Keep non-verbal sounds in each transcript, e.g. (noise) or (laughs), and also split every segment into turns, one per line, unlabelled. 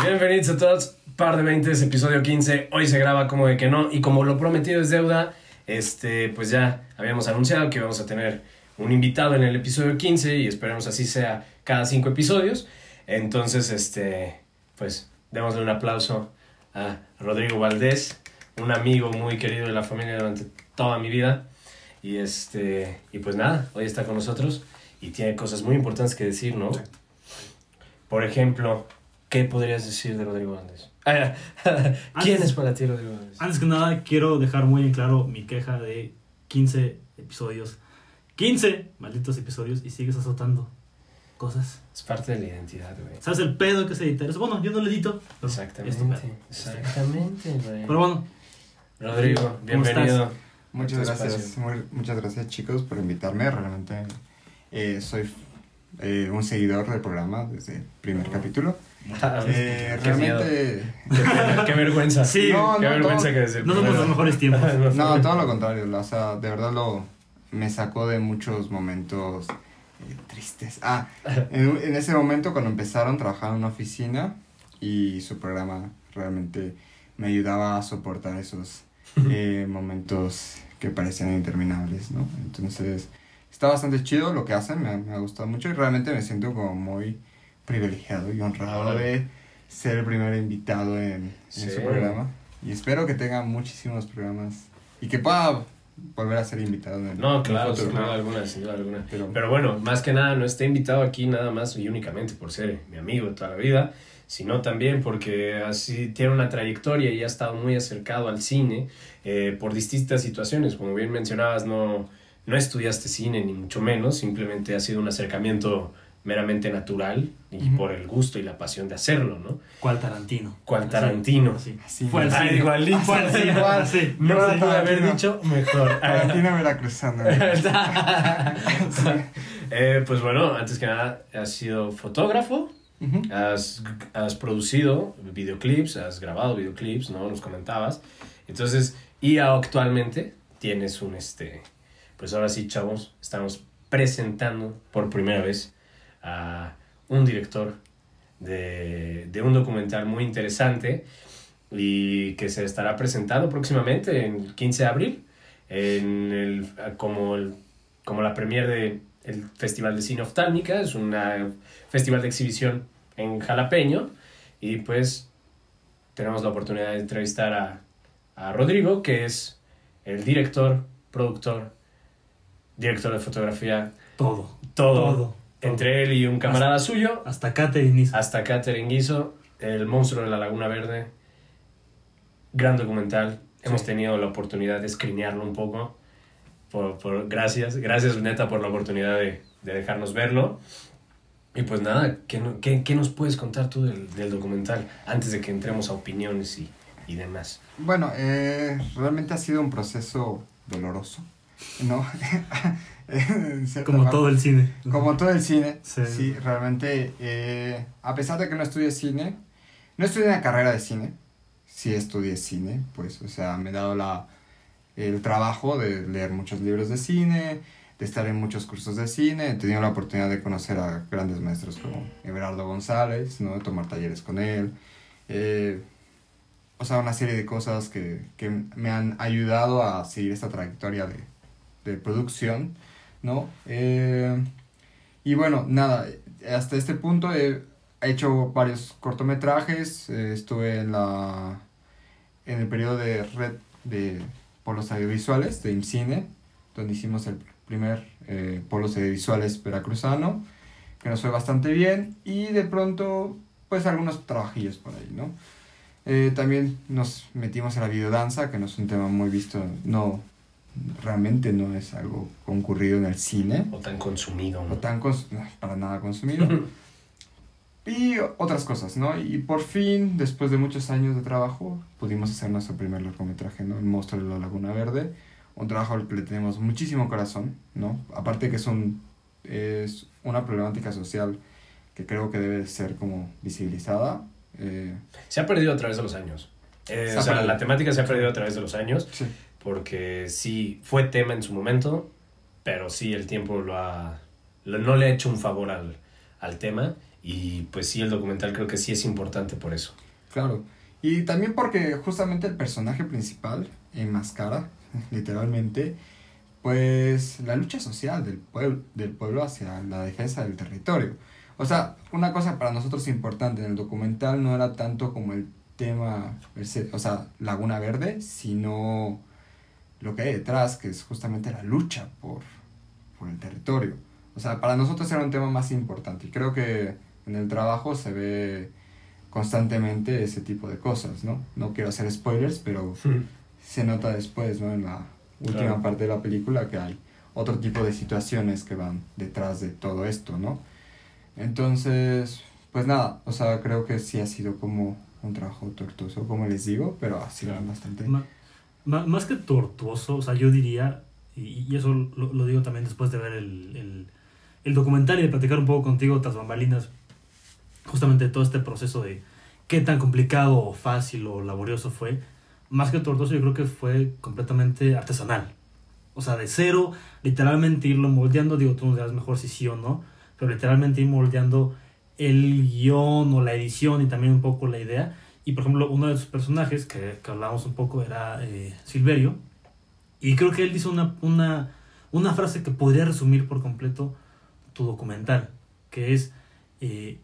Bienvenidos a todos, par de 20, episodio 15. Hoy se graba como de que no, y como lo prometido es deuda, este, pues ya habíamos anunciado que vamos a tener un invitado en el episodio 15 y esperemos así sea cada cinco episodios. Entonces, este, pues démosle un aplauso a Rodrigo Valdés, un amigo muy querido de la familia durante toda mi vida. Y este, y pues nada, hoy está con nosotros y tiene cosas muy importantes que decir, ¿no? Por ejemplo, ¿qué podrías decir de Rodrigo? Ah, (laughs) (laughs) ¿Quién
Antes-
es para ti Rodrigo Valdés?
Antes que nada, quiero dejar muy en claro mi queja de 15 episodios. 15 malditos episodios y sigues azotando cosas.
Es parte de la identidad, güey.
¿Sabes el pedo que es editar eso? Bueno, yo no lo edito.
Exactamente, exactamente, güey.
Pero bueno,
Rodrigo,
¿Cómo
bienvenido.
Muchas gracias, muy- muchas gracias chicos por invitarme. Realmente eh, soy eh, un seguidor del programa desde el primer capítulo. Eh, realmente,
Qué, vergüenza.
Sí,
No,
qué
no,
vergüenza
todo-
que desde el
no somos los mejores (laughs) tiempos.
no, todo lo contrario. O sea, de verdad lo me sacó de muchos momentos eh, tristes. Ah, (laughs) en, en ese momento cuando empezaron trabajaba en una oficina y su programa realmente me ayudaba a soportar esos eh, momentos que parecían interminables, ¿no? Entonces, está bastante chido lo que hacen, me ha, me ha gustado mucho y realmente me siento como muy privilegiado y honrado de ser el primer invitado en, en
Sí.
su programa. Y espero que tenga muchísimos programas y que pueda volver a ser invitado en
No, claro, sin duda alguna, sin duda alguna.
Pero-
Pero bueno, más que nada, no está invitado aquí nada más y únicamente por ser mi amigo de toda la vida, sino también porque así tiene una trayectoria y ha estado muy acercado al cine eh, por distintas situaciones. Como bien mencionabas, no, no estudiaste cine ni mucho menos, simplemente ha sido un acercamiento meramente natural y por el gusto y la pasión de hacerlo, ¿no?
¿Cuál Tarantino?
¿Cuál Tarantino?
así.
Así,
Fue
Ah, igualito.
Así.
No lo pude haber dicho mejor. (laughs)
Tarantino veracruzano. (laughs)
Eh, pues bueno, antes que nada, has sido fotógrafo, has, has producido videoclips, has grabado videoclips, ¿no? Nos comentabas. Entonces, y actualmente tienes un, este, pues ahora sí, chavos, estamos presentando por primera vez a un director de, de un documental muy interesante y que se estará presentando próximamente en el 15 de abril en el, como, el, como la premier de el Festival de Cine Oftálmica, es un festival de exhibición en Jalapeño y pues tenemos la oportunidad de entrevistar a, a Rodrigo, que es el director, productor, director de fotografía,
Todo.
todo,
Todo.
Entre él y un camarada suyo,
Hasta Catherine hizo.
hasta Catherine Guizo, El monstruo de la Laguna Verde. Gran documental. Hemos tenido la oportunidad de escrinearlo un poco. Por, por- gracias, gracias neta por la oportunidad de, de dejarnos verlo. Y pues nada, ¿qué, qué, qué nos puedes contar tú del, del documental antes de que entremos a opiniones y, y demás?
Bueno, eh, realmente ha sido un proceso doloroso, ¿no? (laughs) (laughs)
Como
parte.
todo el cine.
Como todo el cine,
Sí.
sí, realmente, eh, a pesar de que no estudié cine, no estudié una carrera de cine, sí estudié cine, pues, o sea, me he dado la, el trabajo de leer muchos libros de cine, de estar en muchos cursos de cine, he tenido la oportunidad de conocer a grandes maestros como Everardo González, ¿no? De tomar talleres con él, eh, o sea, una serie de cosas que, que me han ayudado a seguir esta trayectoria de, de producción, ¿no? Eh, y bueno, nada, hasta este punto he hecho varios cortometrajes, eh, estuve en la en el periodo de red de polos audiovisuales de IMCINE, donde hicimos el primer eh, polos audiovisuales veracruzano, que nos fue bastante bien, y de pronto, pues algunos trabajillos por ahí, ¿no? Eh, también nos metimos a la videodanza, que no es un tema muy visto, no, realmente no es algo concurrido en el cine,
O tan consumido. ¿no?
no tan cons- no, para nada consumido. (laughs) y otras cosas, ¿no? Y por fin, después de muchos años de trabajo, pudimos hacer nuestro primer largometraje, ¿no? El monstruo de la Laguna Verde. Un trabajo al que le tenemos muchísimo corazón, ¿no? Aparte que es, un, es una problemática social que creo que debe ser como visibilizada. eh,
Se ha perdido a través de los años. Eh, o sea,
perdido.
la temática se ha perdido a través de los años.
sí.
Porque sí fue tema en su momento, pero sí el tiempo lo ha, lo- no le ha hecho un favor al, al tema y pues sí, el documental creo que sí es importante por eso.
Claro. Y también porque justamente el personaje principal enmascara, (laughs) literalmente, pues la lucha social del pueblo, del pueblo hacia la defensa del territorio. O sea, una cosa para nosotros importante en el documental no era tanto como el tema, o sea, Laguna Verde, sino lo que hay detrás, que es justamente la lucha por, por el territorio. O sea, para nosotros era un tema más importante y creo que en el trabajo se ve constantemente ese tipo de cosas, ¿no? No quiero hacer spoilers, pero se nota después, ¿no? En la última parte de la película que hay otro tipo de situaciones que van detrás de todo esto, ¿no? Entonces, pues nada, o sea, creo que sí ha sido como un trabajo tortuoso, como les digo, pero ha sido bastante...
más que tortuoso, o sea, yo diría, y, eso lo, lo, digo también después de ver el, el, el documental y de platicar un poco contigo tras bambalinas, justamente todo este proceso de qué tan complicado o fácil o laborioso fue, más que tortuoso yo creo que fue completamente artesanal. O sea, de cero, literalmente irlo moldeando, digo, tú nos dirás mejor si sí o no, pero literalmente ir moldeando el guion o la edición y también un poco la idea. Y por ejemplo, uno de sus personajes, que, que hablábamos un poco, era eh, Silverio. Y creo que él dice una, una, una frase que podría resumir por completo tu documental, que es, eh,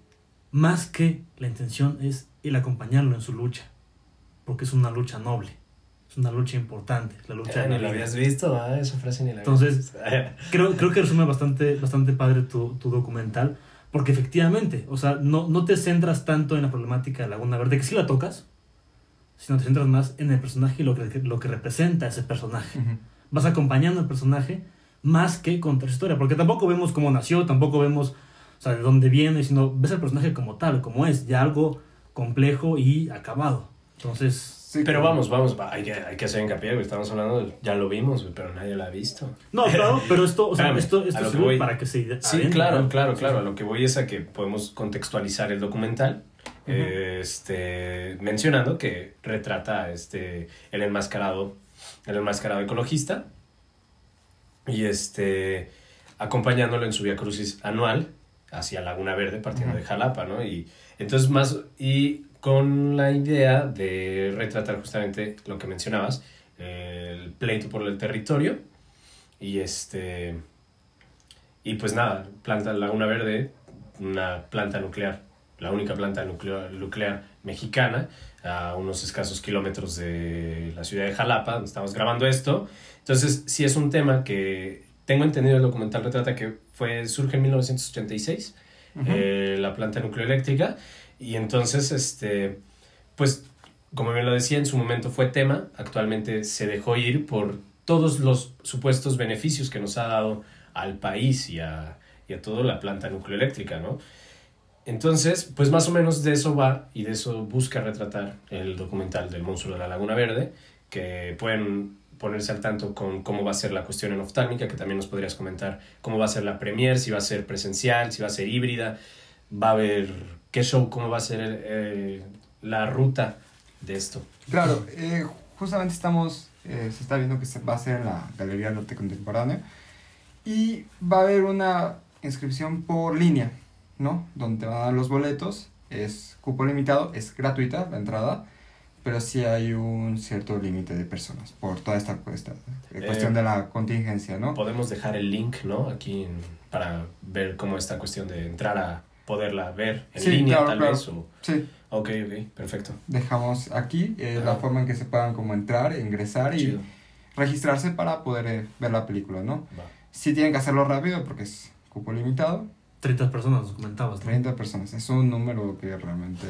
más que la intención es el acompañarlo en su lucha, porque es una lucha noble, es una lucha importante, la lucha...
Eh, ni lo habías visto, ah, esa frase ni la
Entonces, (laughs) creo, creo que resume bastante, bastante padre tu, tu documental, porque efectivamente, o sea, no, no te centras tanto en la problemática de Laguna Verde, que sí la tocas, sino te centras más en el personaje y lo que, lo que representa ese personaje. Vas acompañando al personaje más que contar su historia, porque tampoco vemos cómo nació, tampoco vemos o sea, de dónde viene, sino ves el personaje como tal, como es, ya algo complejo y acabado. Entonces,
pero vamos, vamos, hay que, hay que hacer hincapié, estamos hablando, ya lo vimos, pero nadie lo ha visto.
No, claro, pero esto, o sea, esto, esto sirve para que se
Sí, claro, claro, claro, a lo que voy es a que podemos contextualizar el documental, este, mencionando que retrata este, el enmascarado, el enmascarado ecologista, y este, acompañándolo en su vía crucis anual hacia Laguna Verde, partiendo de Jalapa, ¿no? Y entonces más, y con la idea de retratar justamente lo que mencionabas, el pleito por el territorio y este y pues nada, planta Laguna Verde, una planta nuclear, la única planta nuclear, nuclear mexicana, a unos escasos kilómetros de la ciudad de Jalapa, donde estamos grabando esto. Entonces, sí es un tema que tengo entendido el documental retrata que fue, surge en 1986, eh, la planta nucleoeléctrica, y entonces, este, pues, como bien lo decía, en su momento fue tema, actualmente se dejó ir por todos los supuestos beneficios que nos ha dado al país y a, y a toda la planta nucleoeléctrica, ¿no? Entonces, pues más o menos de eso va y de eso busca retratar el documental del monstruo de la Laguna Verde, que pueden ponerse al tanto con cómo va a ser la cuestión en oftálmica, que también nos podrías comentar cómo va a ser la premier, si va a ser presencial, si va a ser híbrida, va a haber qué show, cómo va a ser eh, la ruta de esto.
Claro, eh, justamente estamos, eh, se está viendo que se va a hacer en la Galería de Arte Contemporáneo y va a haber una inscripción por línea, ¿no? Donde van a dar los boletos, es cupo limitado, es gratuita la entrada, pero sí hay un cierto límite de personas por toda esta cuestión, cuestión de la contingencia, ¿no?
Podemos dejar el link, ¿no? Aquí para ver cómo esta cuestión de entrar a poderla ver en línea tal vez. O...
Sí.
Ok, ok, perfecto.
Dejamos aquí eh, la forma en que se puedan como entrar, ingresar y registrarse para poder eh, ver la película, ¿no? Sí tienen que hacerlo rápido porque es cupo limitado.
30 personas, nos comentabas.
30 personas, es un número que realmente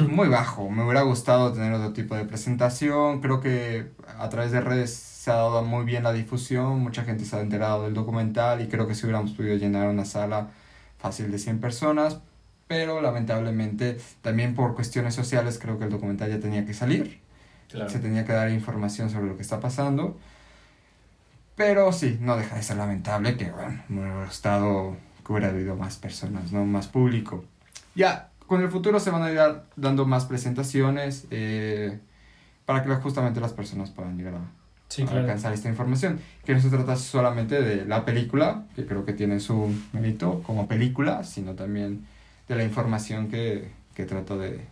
muy bajo. Me hubiera gustado tener otro tipo de presentación. Creo que a través de redes se ha dado muy bien la difusión. Mucha gente se ha enterado del documental y creo que si hubiéramos podido llenar una sala fácil de 100 personas, pero lamentablemente también por cuestiones sociales creo que el documental ya tenía que salir. Se tenía que dar información sobre lo que está pasando. Pero sí, no deja de ser lamentable que, bueno, hubiera que hubiera habido más personas, ¿no? Más público. Ya, con el futuro se van a ir dando más presentaciones eh, para que justamente las personas puedan llegar
Sí,
para
claro.
alcanzar esta información. Que no se trata solamente de la película, que creo que tiene su mérito como película, sino también de la información que, que trata de,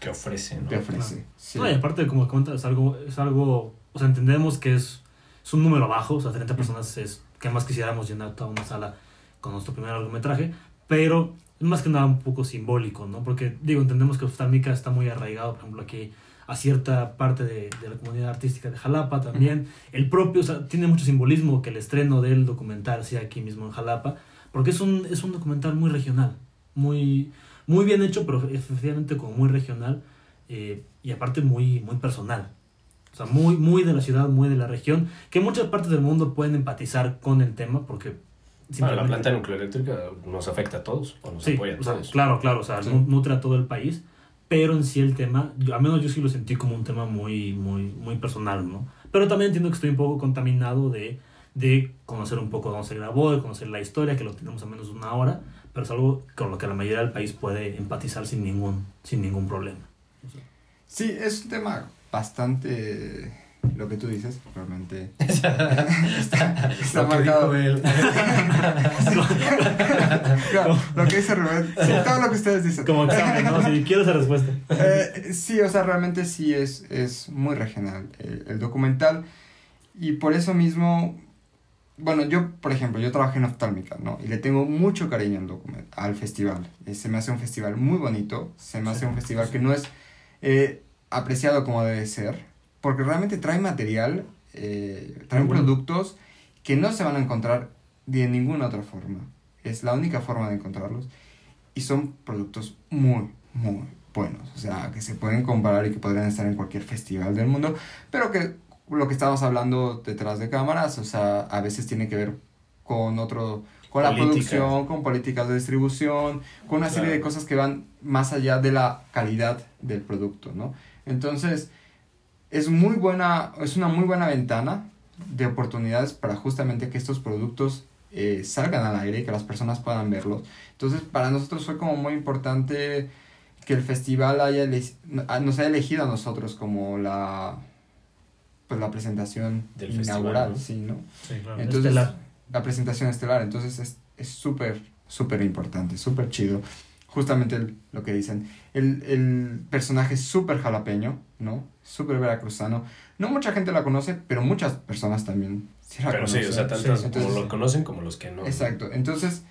Que ofrece, ¿no?
de ofrecer. Sí.
No, y aparte, como comentas, es algo, es algo, o sea, entendemos que es, es un número bajo, o sea, 30 personas es que más quisiéramos llenar toda una sala con nuestro primer largometraje, pero es más que nada un poco simbólico, ¿no? Porque, digo, entendemos que Oftalmica está muy arraigado, por ejemplo, aquí a cierta parte de, de la comunidad artística de Jalapa también. El propio, o sea, tiene mucho simbolismo que el estreno del documental sea aquí mismo en Jalapa, porque es un, es un documental muy regional, muy, muy bien hecho, pero efectivamente como muy regional eh, y aparte muy, muy personal. O sea, muy, muy de la ciudad, muy de la región, que muchas partes del mundo pueden empatizar con el tema porque...
Bueno, la planta nuclear eléctrica nos afecta a todos, o nos
Sí,
apoya a
o sea,
todos.
claro, claro, o sea,
Sí.
nutre a todo el país, pero en sí el tema, yo- al menos yo sí lo sentí como un tema muy, muy, muy personal, ¿no? Pero también entiendo que estoy un poco contaminado de, de conocer un poco dónde se grabó, de conocer la historia, que lo tenemos a menos de una hora, pero es algo con lo que la mayoría del país puede empatizar sin ningún, sin ningún problema.
Sí, es un tema bastante lo que tú dices, realmente. (laughs) está, está
Lo que
marcado.
dijo él. (laughs)
Claro, lo que dice Rubén, sí, todo lo que ustedes dicen.
Como examen, ¿no? Si quiero esa respuesta.
Eh, sí, o sea, realmente sí es, es muy regional el, el documental. Y por eso mismo, bueno, yo, por ejemplo, yo trabajé en Oftálmica, ¿no? Y le tengo mucho cariño al, document- al festival. Eh, se me hace un festival muy bonito, se me hace un festival que no es eh, apreciado como debe ser, porque realmente trae material, eh, trae
Muy bueno.
productos que no se van a encontrar de ninguna otra forma. Es la única forma de encontrarlos. Y son productos muy, muy buenos. O sea, que se pueden comparar y que podrían estar en cualquier festival del mundo. Pero que lo que estamos hablando detrás de cámaras, o sea, a veces tiene que ver con otro, con la
Políticas.
producción, con políticas de distribución, con una serie
Claro.
de cosas que van más allá de la calidad del producto, ¿no? Entonces, es muy buena, es una muy buena ventana de oportunidades para justamente que estos productos eh, salgan al aire y que las personas puedan verlos. Entonces, para nosotros fue como muy importante que el festival haya nos haya elegido a nosotros como la pues la presentación
Del
inaugural,
festival, ¿no?
sí, ¿no?
Sí, claro.
Entonces,
Estelar.
la presentación estelar, entonces es es súper, súper importante, súper chido. Justamente el- lo que dicen, el, el personaje es súper jalapeño, ¿no? Súper veracruzano. No mucha gente la conoce, pero muchas personas también sí la
Pero sí,
conocen.
o sea, tantos
Sí,
como lo conocen como los que no.
Exacto, entonces,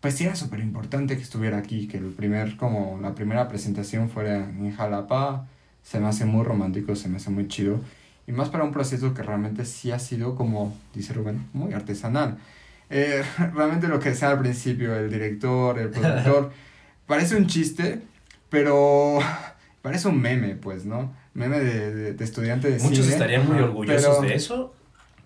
pues sí era súper importante que estuviera aquí, que el primer, como la primera presentación fuera en Jalapa, se me hace muy romántico, se me hace muy chido, y más para un proceso que realmente sí ha sido, como dice Rubén, muy artesanal. Eh, (laughs) realmente lo que decía al principio, el director, el productor, (laughs) parece un chiste, pero (laughs) parece un meme, pues, ¿no? Meme de, de, de estudiante de
Muchos
cine.
estarían muy orgullosos
pero-
de eso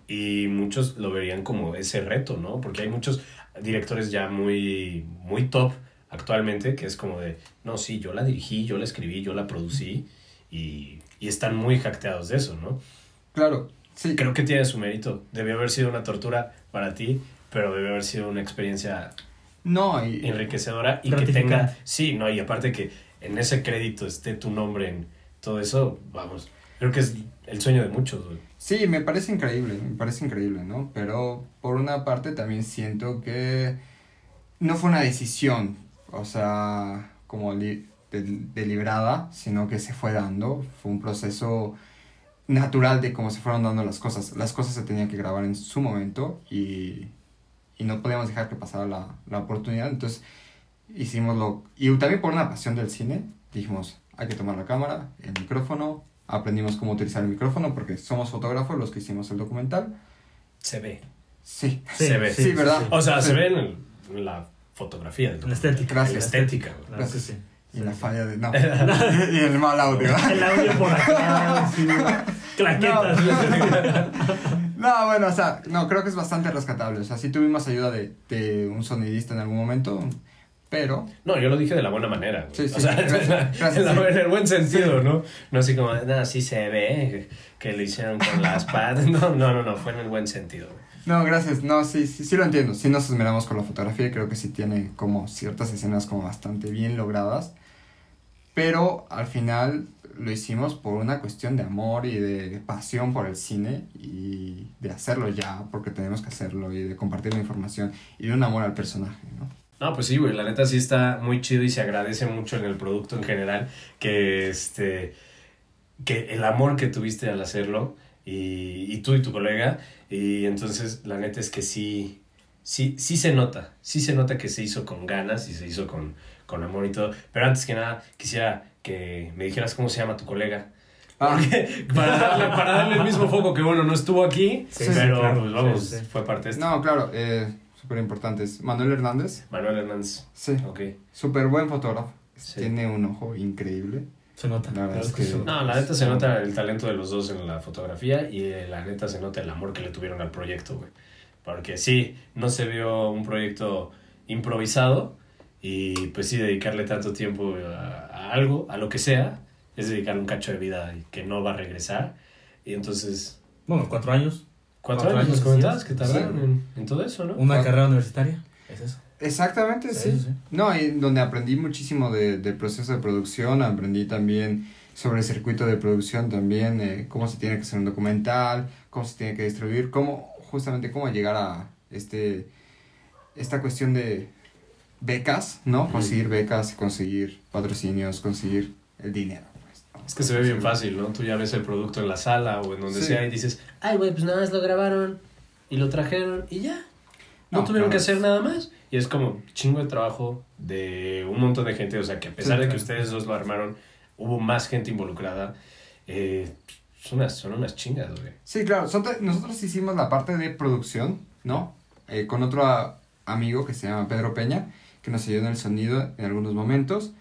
y muchos lo verían como ese reto, ¿no? Porque hay muchos directores ya muy, muy top actualmente que es como de, no, sí, yo la dirigí, yo la escribí, yo la producí y, y están muy jacteados de eso, ¿no?
Claro, sí.
Creo que tiene su mérito. Debió haber sido una tortura para ti, pero debió haber sido una experiencia
No, y...
enriquecedora y que tenga, sí, no, y aparte que en ese crédito esté tu nombre en todo eso, vamos, creo que es el sueño de muchos, güey.
Sí, me parece increíble, me parece increíble, ¿no? Pero por una parte también siento que no fue una decisión, o sea, como li- de- deliberada, sino que se fue dando, fue un proceso natural de cómo se fueron dando las cosas. Las cosas se tenían que grabar en su momento y, y no podíamos dejar que pasara la, la oportunidad, entonces hicimos lo... Y también por una pasión del cine, dijimos, hay que tomar la cámara, el micrófono, aprendimos cómo utilizar el micrófono porque somos fotógrafos los que hicimos el documental.
Se ve.
Sí,
Sí,
se ve.
Sí, ¿verdad?
O sea,
Sí.
se ve en, el- la fotografía del
La estética.
Gracias.
La estética,
sí.
y
Sí,
la
sí.
falla de... No, (laughs) (laughs) y el mal audio. (laughs)
El audio por acá, sí. Claquetas.
No, bueno, o sea, no, creo que es bastante rescatable. O sea, sí tuvimos ayuda de, de un sonidista en algún momento, pero...
No, yo lo dije de la buena manera.
Sí, sí,
o sea,
gracias, (laughs)
en, la-
gracias,
en la-
sí.
en el buen sentido, ¿no? No así como, no, sí se ve que lo hicieron con las (laughs) patas. No, no, no, no, fue en el buen sentido.
No, gracias. No, sí, sí, sí lo entiendo. Sí nos esmeramos con la fotografía y creo que sí tiene como ciertas escenas como bastante bien logradas. Pero al final lo hicimos por una cuestión de amor y de pasión por el cine y de hacerlo ya, porque tenemos que hacerlo y de compartir la información y de un amor al personaje, ¿no?
No, pues sí, güey, la neta sí está muy chido y se agradece mucho en el producto en general que este que el amor que tuviste al hacerlo y, y tú y tu colega y entonces la neta es que sí sí sí se nota, sí se nota que se hizo con ganas y se hizo con con amor y todo, pero antes que nada quisiera que me dijeras cómo se llama tu colega.
Ah. (laughs)
para, darle, para darle el mismo foco que bueno, no estuvo aquí,
Sí,
sí,
pero
claro,
pues vamos,
sí.
fue parte de esto.
No, claro, eh, súper importantes. Manuel Hernández,
Manuel Hernández.
sí,
Ok.
súper buen fotógrafo.
Sí.
Tiene un ojo increíble.
Se nota.
La verdad
Claro
es que-
se nota.
No, la neta se nota el talento de los dos en la fotografía y eh, la neta se nota el amor que le tuvieron al proyecto, güey. Porque sí, no se vio un proyecto improvisado y pues sí, dedicarle tanto tiempo a, a algo, a lo que sea, es dedicarle un cacho de vida y que no va a regresar. Y entonces,
Bueno, cuatro años.
Cuatro,
Cuatro
años nos
años,
comentabas que tardaron
Sí.
en, en todo eso, ¿no?
Una
Ah.
carrera universitaria. Es eso.
Exactamente,
Sí,
sí.
sí.
No, y donde aprendí muchísimo de, del proceso de producción, aprendí también sobre el circuito de producción también, eh, cómo se tiene que hacer un documental, cómo se tiene que distribuir, cómo, justamente cómo llegar a este, esta cuestión de becas, ¿no? Conseguir becas, conseguir patrocinios, conseguir el dinero. ¿No?
Es que se ve bien fácil, ¿no? Tú ya ves el producto en la sala o en donde
Sí.
sea y dices, ay, güey, pues nada más lo grabaron y lo trajeron y ya. No,
No,
tuvieron
claro.
que hacer nada más. Y es como chingo de trabajo de un montón de gente. O sea, que a pesar
Sí,
de que ustedes dos lo armaron, hubo más gente involucrada. Eh, son, unas, son unas chingas, güey.
Sí, claro. Nosotros hicimos la parte de producción, ¿no? Eh, con otro amigo que se llama Pedro Peña, que nos ayudó en el sonido en algunos momentos.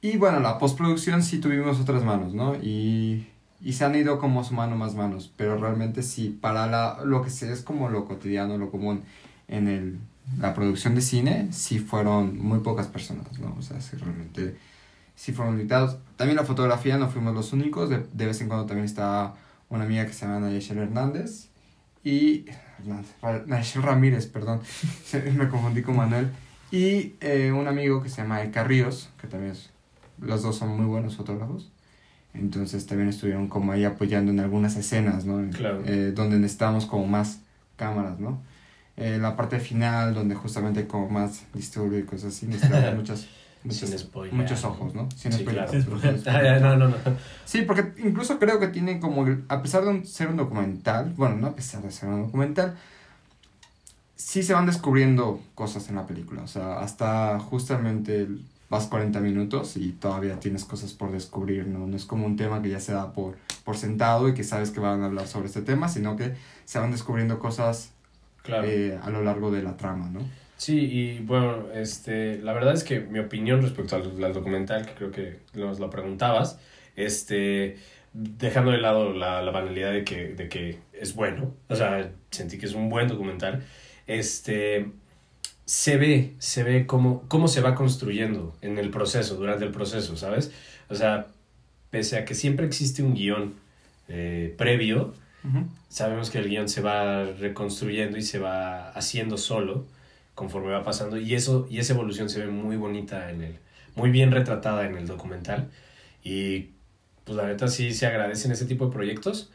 Y bueno, la postproducción sí tuvimos otras manos, ¿no? Y, y se han ido como sumando más manos. Pero realmente sí, para la, lo que es como lo cotidiano, lo común en el, la producción de cine, sí fueron muy pocas personas, ¿no? O sea, sí realmente sí fueron limitados. También la fotografía no fuimos los únicos, de, de vez en cuando también está una amiga que se llama Nayeshel Hernández y Nayeshel Ramírez, perdón, (laughs) me confundí con Manuel y eh, un amigo que se llama Eka Ríos, que también es, los dos son muy buenos fotógrafos. Entonces también estuvieron como ahí apoyando en algunas escenas, ¿no?
Claro.
Eh, donde necesitábamos como más cámaras, ¿no? Eh, la parte final, donde justamente como más disturbio y cosas así, necesitamos muchas, (laughs) muchas-
Sin spoiler.
muchos ojos, ¿no? Sin
Sí,
spoiler.
claro.
Sin (laughs) spoiler.
Ah, no, no, no.
Sí, porque incluso creo que tiene como, a pesar de ser un documental, bueno, no a pesar de ser un documental, sí se van descubriendo cosas en la película. O sea, hasta justamente el- vas 40 minutos y todavía tienes cosas por descubrir, ¿no? No es como un tema que ya se da por, por sentado y que sabes que van a hablar sobre este tema, sino que se van descubriendo cosas
Claro.
eh, a lo largo de la trama, ¿no?
Sí, y bueno, este, la verdad es que mi opinión respecto al, al documental, que creo que nos lo preguntabas, este, dejando de lado la, la banalidad de que, de que es bueno, o sea, sentí que es un buen documental, este, se ve, se ve cómo, cómo se va construyendo en el proceso, durante el proceso, ¿sabes? O sea, pese a que siempre existe un guion eh, previo, sabemos que el guion se va reconstruyendo y se va haciendo solo conforme va pasando y eso y esa evolución se ve muy bonita en el muy bien retratada en el documental y pues la neta sí se agradecen ese tipo de proyectos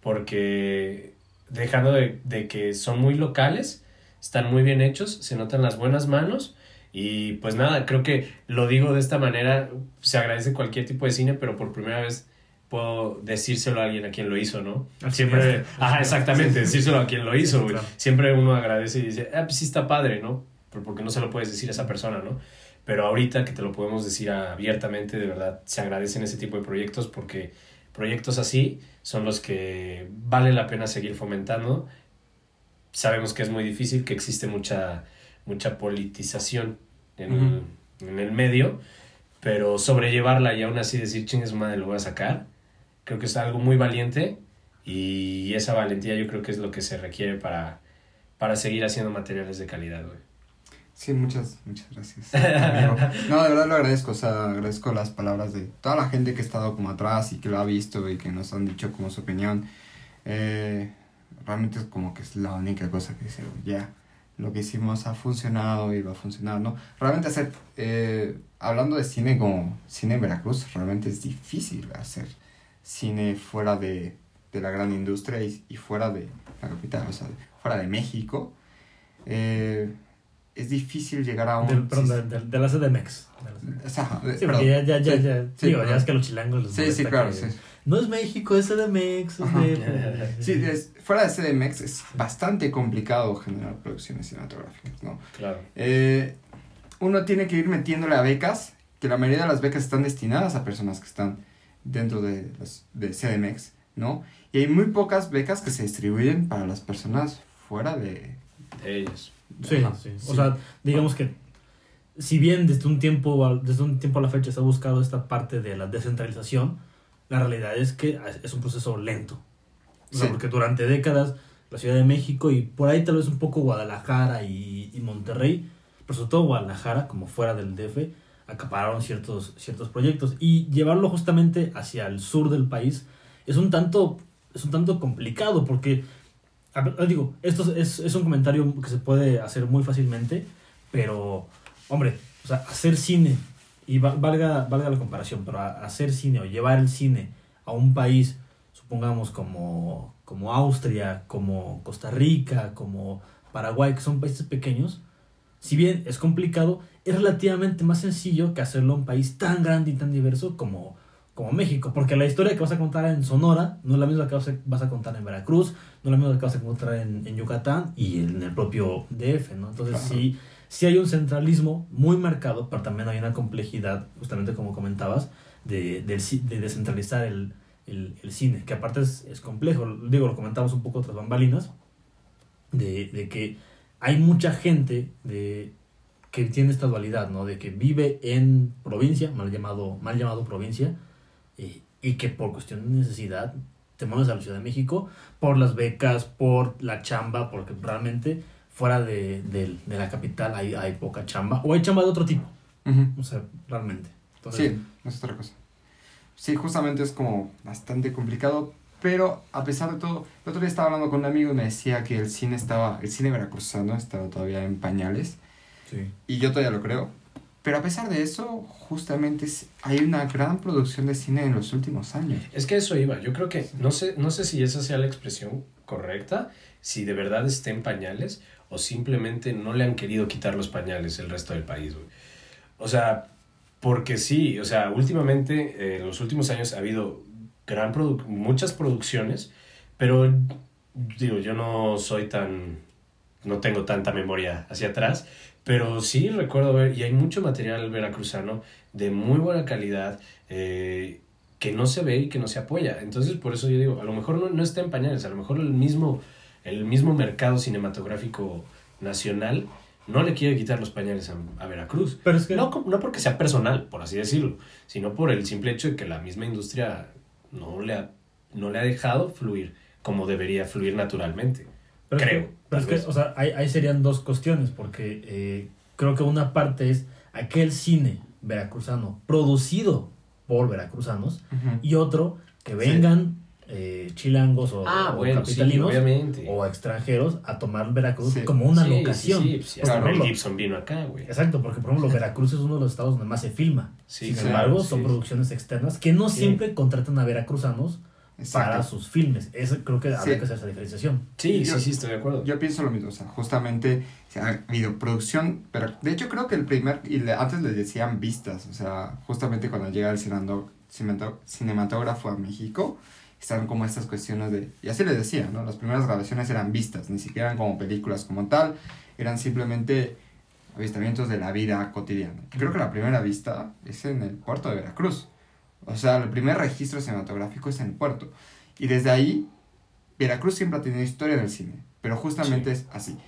porque dejando de, de que son muy locales están muy bien hechos se notan las buenas manos y pues nada creo que lo digo de esta manera se agradece cualquier tipo de cine pero por primera vez puedo decírselo a alguien a quien lo hizo, ¿no? Siempre, ajá, exactamente, decírselo a quien lo hizo, güey.
Claro.
Siempre uno agradece y dice, ah, pues sí está padre, ¿no? Porque no se lo puedes decir a esa persona, ¿no? Pero ahorita que te lo podemos decir abiertamente, de verdad, se agradecen ese tipo de proyectos porque proyectos así son los que vale la pena seguir fomentando. Sabemos que es muy difícil, que existe mucha, mucha politización en, en el medio, pero sobrellevarla y aún así decir, chingue su madre, lo voy a sacar, creo que es algo muy valiente y esa valentía yo creo que es lo que se requiere para, para seguir haciendo materiales de calidad, güey.
Sí, muchas, muchas gracias. amigo. (laughs) No, de verdad lo agradezco, o sea, agradezco las palabras de toda la gente que ha estado como atrás y que lo ha visto y que nos han dicho como su opinión. Eh, realmente es como que es la única cosa que dice, ya, lo que hicimos ha funcionado y va a funcionar, ¿no? Realmente hacer, eh, hablando de cine como cine en Veracruz, realmente es difícil hacer cine fuera de, de la gran industria y, y fuera de la capital, o sea, fuera de México. Eh, es difícil llegar a un...
Del- perdón, de, de- de la CDMX.
O sea, de-
Sí,
perdón.
porque ya, ya, ya,
Sí,
ya.
sí,
es que los chilangos les
Sí, sí, claro,
que-
sí.
No es México, es CDMX. Es.
Sí, es- fuera de CDMX es bastante complicado generar producciones cinematográficas, ¿no?
Claro.
Eh, uno tiene que ir metiéndole a becas, que la mayoría de las becas están destinadas a personas que están dentro de, las- de CDMX, ¿no? Y hay muy pocas becas que se distribuyen para las personas fuera de...
De ellos.
Sí,
Ajá,
sí.
sí.
O sea, digamos que si bien desde un tiempo a- desde un tiempo a la fecha se ha buscado esta parte de la descentralización, la realidad es que es un proceso lento. O sea,
Sí.
porque durante décadas la Ciudad de México y por ahí tal vez un poco Guadalajara y, y Monterrey, pero sobre todo Guadalajara, como fuera del DF, acapararon ciertos, ciertos proyectos. Y llevarlo justamente hacia el sur del país es un tanto, es un tanto complicado porque, digo, esto es, es un comentario que se puede hacer muy fácilmente, pero, hombre, o sea, hacer cine, y va- valga, valga la comparación, pero a- hacer cine o llevar el cine a un país, supongamos como, como Austria, como Costa Rica, como Paraguay, que son países pequeños, si bien es complicado, es relativamente más sencillo que hacerlo a un país tan grande y tan diverso como, como México, porque la historia que vas a contar en Sonora no es la misma que vas a, vas a contar en Veracruz, no es la misma que vas a contar en, en Yucatán y en el propio DF, ¿no? Entonces sí, sí hay un centralismo muy marcado, pero también hay una complejidad, justamente como comentabas, de, ci- de descentralizar el, el, el cine, que aparte es, es complejo, digo, lo comentamos un poco otras bambalinas, de, de que hay mucha gente de, que tiene esta dualidad, ¿no? De que vive en provincia, mal llamado, mal llamado provincia, eh, y que por cuestión de necesidad te mueves a la Ciudad de México por las becas, por la chamba, porque realmente fuera de, de- de la capital hay, hay poca chamba, o hay chamba de otro tipo,
Ujú.
o sea, realmente. Entonces,
Sí, es otra cosa. Sí, justamente es como bastante complicado, pero a pesar de todo, el otro día estaba hablando con un amigo y me decía que el cine estaba, el cine veracruzano estaba todavía en pañales,
sí.
y yo todavía lo creo. Pero a pesar de eso, justamente es- hay una gran producción de cine en los últimos años.
Es que eso iba. Yo creo que, no sé, no sé si esa sea la expresión correcta, si de verdad está en pañales o simplemente no le han querido quitar los pañales el resto del país. O sea, porque sí, o sea, últimamente, eh, en los últimos años ha habido gran produ- muchas producciones, pero digo, yo no soy tan, no tengo tanta memoria hacia atrás, pero sí recuerdo ver, y hay mucho material veracruzano de muy buena calidad, eh, que no se ve y que no se apoya. Entonces, por eso yo digo, a lo mejor no, no está en pañales, a lo mejor el mismo, el mismo mercado cinematográfico nacional no le quiere quitar los pañales a, a Veracruz.
Pero es que...
No, no porque sea personal, por así decirlo, sino por el simple hecho de que la misma industria no le ha, no le ha dejado fluir como debería fluir naturalmente.
Pero es
Creo,
que- pero es que, o sea, ahí, ahí serían dos cuestiones, porque eh, creo que una parte es aquel cine veracruzano producido por veracruzanos y otro que
Sí.
Eh, chilangos o,
Ah,
o
bueno, sí,
capitalinos o extranjeros a tomar Veracruz
Sí.
como una
Sí, sí,
locación.
Pues, Mel
ejemplo,
Gibson vino acá, güey.
Exacto, porque por ejemplo (laughs) Veracruz es uno de los estados donde más se filma.
Sí,
Sin
claro,
embargo,
sí.
son producciones externas que no
Sí.
siempre contratan a veracruzanos
Exacto.
para sus filmes. Eso creo que habría
Sí.
que hacer esa diferenciación.
Sí,
Yo-
sí, sí, estoy de acuerdo.
Yo pienso lo mismo, o sea, justamente o sea, ha habido producción, pero de hecho creo que el primer, y le- antes les decían vistas, o sea, justamente cuando llega el cinemató- cinematógrafo a México, estaban como estas cuestiones de, y así les decía, ¿no? Las primeras grabaciones eran vistas, ni siquiera eran como películas como tal, eran simplemente avistamientos de la vida cotidiana. Creo que la primera vista es en el puerto de Veracruz, o sea, el primer registro cinematográfico es en el puerto, y desde ahí Veracruz siempre ha tenido historia del cine, pero justamente es así.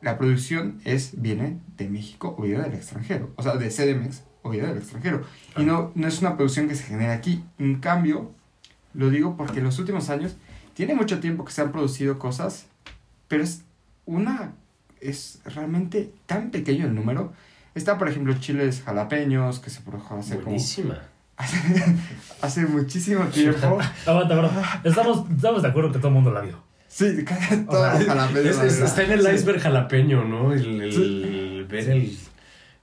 La producción es viene de México o viene del extranjero, o sea, de CDMX o viene del extranjero. Y no, no es una producción que se genera aquí. En cambio, lo digo porque en los últimos años tiene mucho tiempo que se han producido cosas, pero es una es realmente tan pequeño el número. Está, por ejemplo, chiles jalapeños, que se produjo hace como
Buenísima. (laughs)
hace muchísimo tiempo. (laughs)
Aguanta, bro. Estamos, estamos de acuerdo que todo el mundo la vio.
Sí, (laughs) todos
sea,
los jalapeños.
Es- es- está en el iceberg jalapeño, ¿no? El, el- ver el,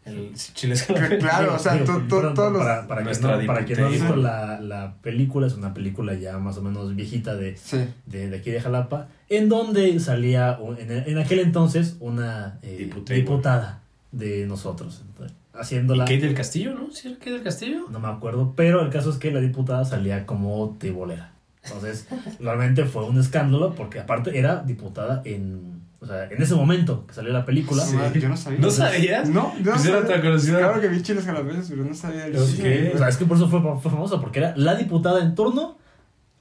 El chiles
Claro, o sea,
Digo,
todos los...
para, para, quien no, para quien no ha visto la, la película, es una película ya más o menos viejita de,
Sí,
de, de aquí de Jalapa, en donde salía en, en aquel entonces una eh, diputada de nosotros, entonces,
¿Y
haciéndola,
Kate del Castillo, no? ¿Sí era Kate del Castillo?
no me acuerdo, pero el caso es que la diputada salía como tibolera. Entonces, (laughs) realmente fue un escándalo porque aparte era diputada en, o sea, en ese momento que salió la película.
Sí.
no, yo no sabía.
¿No sabías?
No, yo no
Pues era
sabía.
curiosidad.
Claro que vi chiles jalapeños, pero no sabía el.
O sea, es que por eso fue, fue famosa, porque era la diputada en turno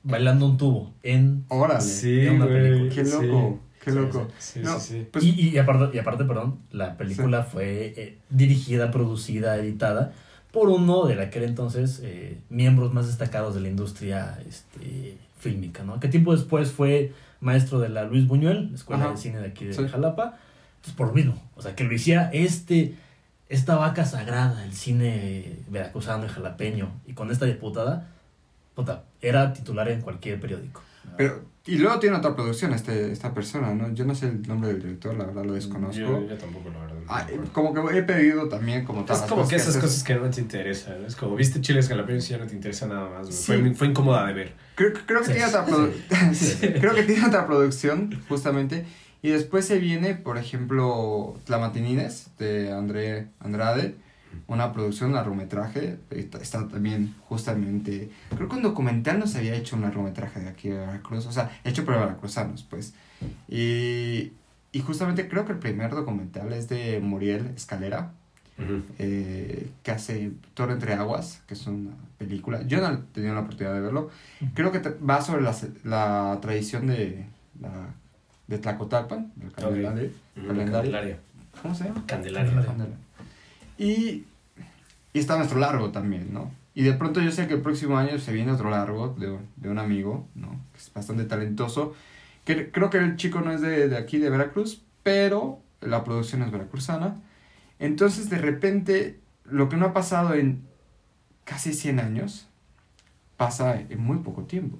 bailando un tubo en
Órale.
Sí,
Era una
güey.
película.
Qué loco, qué loco.
Sí,
No,
sí, sí.
pues,
y, y aparte, y aparte, perdón, la película fue eh, dirigida, producida, editada por uno de aquel entonces eh, miembros más destacados de la industria este, fílmica, ¿no? Que tiempo después fue maestro de la Luis Buñuel, Escuela
Ajá.
de Cine de aquí de
Sí.
Jalapa. Entonces, por lo mismo, o sea, que lo hiciera este, esta vaca sagrada, el cine veracruzano y jalapeño, y con esta diputada, puta, era titular en cualquier periódico.
Pero, y luego tiene otra producción este, esta persona, ¿no? Yo no sé el nombre del director, la verdad lo desconozco.
Yo, yo tampoco, la verdad. no
Ah, como que he pedido también como tal.
Es como que esas cosas que no te interesan. ¿no? Es como, viste chiles jalapeños y ya no te interesa nada más.
Sí.
Fue, fue incómoda de ver.
Creo, creo que
Sí,
tiene otra (laughs)
sí.
creo que tiene otra producción, justamente. Y después se viene, por ejemplo, Tlamatinides de André Andrade, una producción, un largometraje. Está, está también justamente. Creo que un documental no se había hecho un largometraje de aquí de Veracruz, o sea, hecho por veracruzanos, pues. Y, y justamente creo que el primer documental es de Muriel Escalera, eh, que hace Toro entre Aguas, que es una película. Yo no he tenido la oportunidad de verlo. Creo que va sobre la, la tradición de, la, de Tlacotalpan, del calendario.
Candelaria.
¿Cómo se llama?
Candelaria.
Candelaria.
Y, y está nuestro largo también, ¿no? Y de pronto yo sé que el próximo año se viene otro largo de, de un amigo, ¿no? Que es bastante talentoso. Que creo que el chico no es de, de aquí, de Veracruz, pero la producción es veracruzana. Entonces, de repente, lo que no ha pasado en casi 100 años, pasa en muy poco tiempo.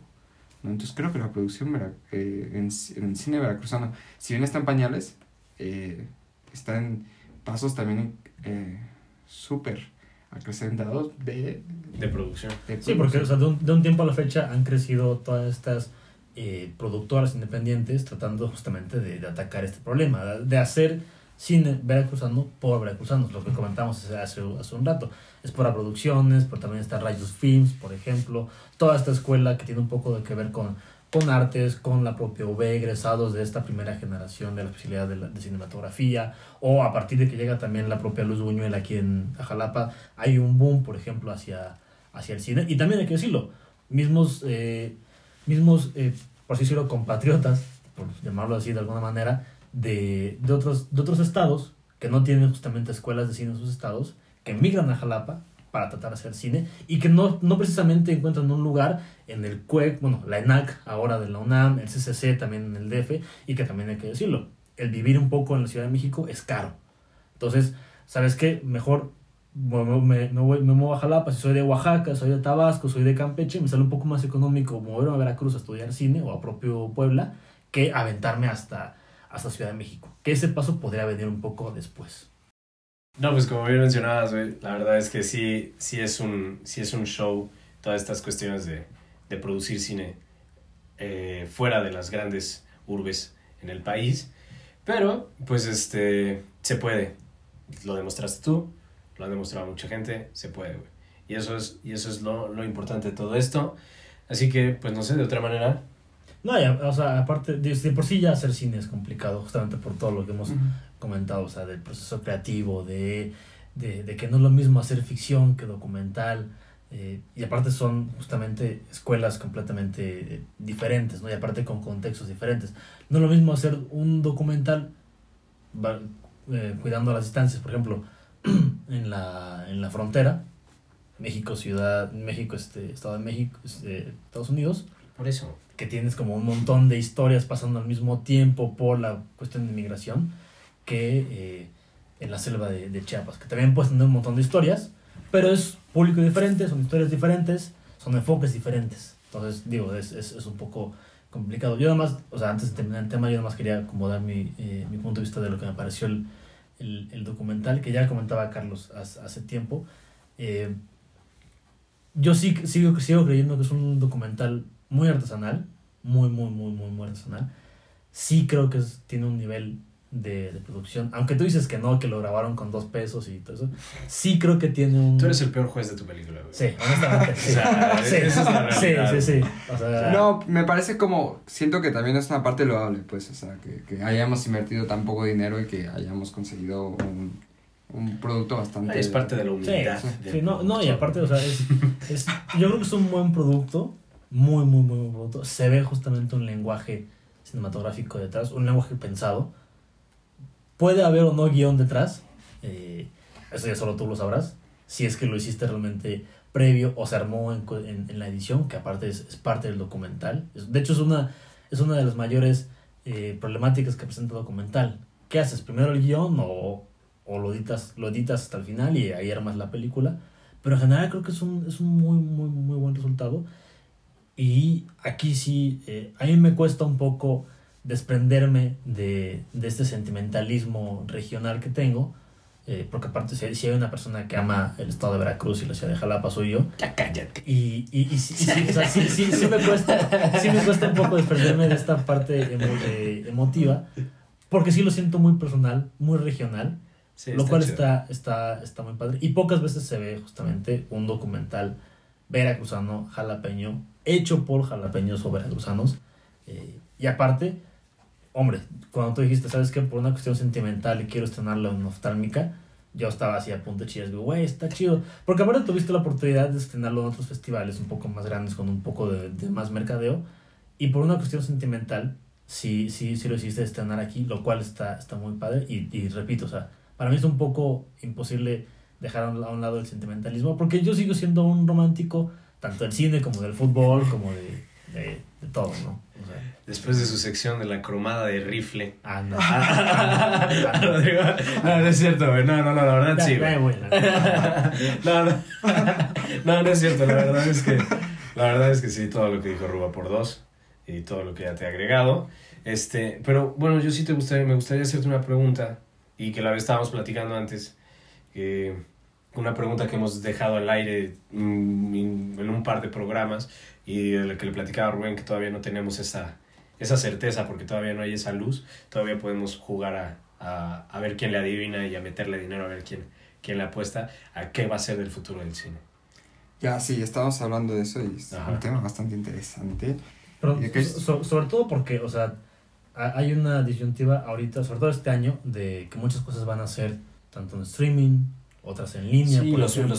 ¿no? Entonces, creo que la producción eh, en, en cine veracruzano, si bien está en pañales, eh, está en pasos también eh, súper acrecentados de,
De producción.
de
Sí, porque o sea, de, un, de un tiempo a la fecha han crecido todas estas eh, productoras independientes tratando justamente de, de atacar este problema, de hacer cine veracruzano por veracruzanos, lo que comentamos hace, hace, un rato. Es por producciones, pero también está Rayos Films, por ejemplo, toda esta escuela que tiene un poco de que ver con, con artes, con la propia UB, egresados de esta primera generación de la especialidad de, la- de cinematografía, o a partir de que llega también la propia Luz Buñuel aquí en Ajalapa, hay un boom, por ejemplo, hacia, hacia el cine. Y también hay que decirlo, mismos, eh, mismos eh, por así decirlo, compatriotas, por llamarlo así de alguna manera, de, de, otros, de otros estados que no tienen justamente escuelas de cine en sus estados, que migran a Jalapa para tratar de hacer cine y que no, no precisamente encuentran un lugar en el CUEC, bueno, la ENAC ahora de la UNAM, el CCC también en el DF, y que también hay que decirlo, el vivir un poco en la Ciudad de México es caro. Entonces, ¿sabes qué? Mejor me, me, me, voy- me muevo a Jalapa, si soy de Oaxaca, soy de Tabasco, soy de Campeche, me sale un poco más económico moverme a Veracruz a estudiar cine o a propio Puebla que aventarme hasta, hasta Ciudad de México. Que ese paso podría venir un poco después.
No, pues como bien mencionabas, güey, la verdad es que sí, sí, es un, sí es un show, todas estas cuestiones de, de producir cine eh, fuera de las grandes urbes en el país. Pero, pues, este, se puede. Lo demostraste tú, lo ha demostrado mucha gente, se puede, güey. Y eso es, y eso es lo, lo importante de todo esto. Así que, pues, no sé, de otra manera,
No, ya, o sea, aparte, de, de por sí ya hacer cine es complicado, justamente por todo lo que hemos comentado, o sea, del proceso creativo, de, de, de que no es lo mismo hacer ficción que documental, eh, y aparte son justamente escuelas completamente eh, diferentes, ¿no? Y aparte con contextos diferentes. No es lo mismo hacer un documental eh, cuidando las distancias, por ejemplo, (clears throat) en la, en la frontera, México, ciudad, México, este, Estado de México, este, Estados Unidos,
por eso.
que tienes como un montón de historias pasando al mismo tiempo por la cuestión de inmigración que eh, en la selva de, de Chiapas, que también puedes tener un montón de historias, pero es público diferente, son historias diferentes, son enfoques diferentes. Entonces, digo, es, es, es un poco complicado. Yo además, o sea, antes de terminar el tema, yo además quería como dar mi, eh, mi punto de vista de lo que me pareció el, el, el documental, que ya comentaba Carlos hace, hace tiempo. Eh, yo sí sigo, sigo creyendo que es un documental muy artesanal, muy, muy, muy, muy, muy artesanal. Sí creo que es- tiene un nivel de, de producción, aunque tú dices que no, que lo grabaron con dos pesos y todo eso, sí creo que tiene un...
Tú eres el peor juez de tu película, güey.
Sí, honestamente. Sí, (laughs)
O sea,
sí,
es
sí,
realidad.
sí, sí. O sea,
No, me parece como, siento que también es una parte loable, pues, o sea, que, que hayamos invertido tan poco dinero y que hayamos conseguido un, un producto bastante...
Es parte de la humildad.
sí,
sí, no, no, y aparte, o sea, es, es- yo creo que es un buen producto, muy, muy, muy producto. Se ve justamente un lenguaje cinematográfico detrás, un lenguaje pensado. Puede haber o no guion detrás, eh, eso ya solo tú lo sabrás, si es que lo hiciste realmente previo o se armó en, en, en la edición, que aparte es, es parte del documental. De hecho, es una, es una de las mayores eh, problemáticas que presenta el documental. ¿Qué haces? ¿Primero el guion o, o lo, editas, lo editas hasta el final y ahí armas la película? Pero en general creo que es un, es un muy, muy, muy buen resultado. Y aquí sí, eh, a mí me cuesta un poco desprenderme de, de este sentimentalismo regional que tengo. eh, porque aparte, si, si hay una persona que ama el estado de Veracruz y la ciudad de Jalapa, soy yo.
Ya cállate.
Y, y, y, sí, y sí, o sea, sí, sí, sí me cuesta, sí me cuesta un poco desprenderme de esta parte emo- eh, emotiva, porque sí lo siento muy personal, muy regional,
Sí,
lo cual
chido.
está, está, está muy padre. Y pocas veces se ve justamente un documental veracruzano, jalapeño, hecho por jalapeños o veracruzanos. eh, y aparte, hombre, cuando tú dijiste, ¿sabes qué? Por una cuestión sentimental quiero estrenarlo en Oftálmica, yo estaba así a punto de chillas, güey, está chido. Porque aparte tuviste la oportunidad de estrenarlo en otros festivales un poco más grandes, con un poco de, de más mercadeo. Y por una cuestión sentimental, sí, sí, sí lo hiciste estrenar aquí, lo cual está, está muy padre. Y, y repito, o sea, para mí es un poco imposible dejar a un, lado el sentimentalismo, porque yo sigo siendo un romántico, tanto del cine como del fútbol, como de, de, de todo, ¿no? O sea,
Después de su sección de la cromada de rifle.
ah, (laughs) no.
No, no es cierto, güey. No, no, no, la verdad sí, güey. (laughs) No, no. No, no es cierto. La verdad es que, la verdad es que sí, todo lo que dijo Ruba por dos y todo lo que ya te he agregado. Este, pero bueno, yo sí te gustaría, me gustaría hacerte una pregunta y que la estábamos platicando antes. Eh, una pregunta que hemos dejado al aire mm, en en un par de programas y de la que le platicaba a Rubén que todavía no tenemos esa, esa certeza porque todavía no hay esa luz. Todavía podemos jugar a, a, a ver quién le adivina y a meterle dinero a ver quién, quién le apuesta a qué va a ser del futuro del cine.
Ya, sí, estábamos hablando de eso y es
Ajá.
un tema bastante interesante.
Pero
¿Y qué es?
so- sobre todo porque, o sea, ha- hay una disyuntiva ahorita, sobre todo este año, de que muchas cosas van a ser tanto en streaming, otras en línea, por ejemplo,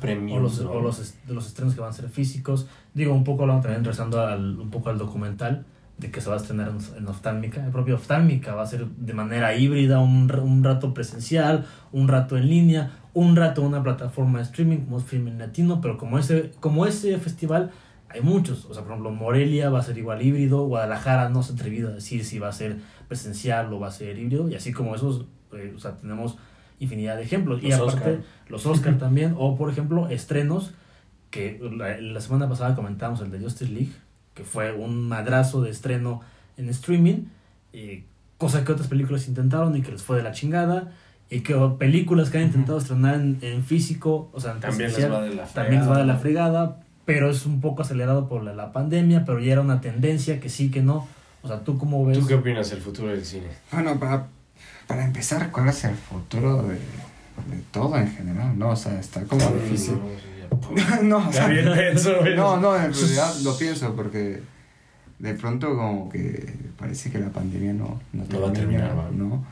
premium.
o los,
¿no?
o los, est- los estrenos que van a ser físicos. Digo, un poco hablando también, rezando al, un poco al documental de que se va a estrenar en, Oftálmica. El propio Oftálmica va a ser de manera híbrida, un, un rato presencial, un rato en línea, un rato en una plataforma de streaming como es Film Latino, pero como ese, como ese festival hay muchos. O sea, por ejemplo, Morelia va a ser igual híbrido, Guadalajara no se ha atrevido a decir si va a ser presencial o va a ser híbrido, y así como esos, eh, o sea, tenemos infinidad de ejemplos. y aparte,
Oscar.
los Oscar (laughs) también, o por ejemplo, estrenos que la, la semana pasada comentamos el de Justice League, que fue un madrazo de estreno en streaming, eh, cosa que otras películas intentaron y que les fue de la chingada, y que películas que han intentado estrenar en, en físico, o sea, en
También les va de la
también les va de la
fregada.
fregada, pero es un poco acelerado por la, la pandemia, pero ya era una tendencia que sí, que no. O sea, ¿tú cómo ves?
¿Tú qué opinas del futuro del cine?
Bueno, para, para empezar, ¿cuál es el futuro de, de todo en general? No, o sea, está como difícil. no, (laughs) o
Ya
sea, no, no, en realidad lo pienso porque de pronto como que parece que la pandemia no, no,
No va a terminar.
¿no?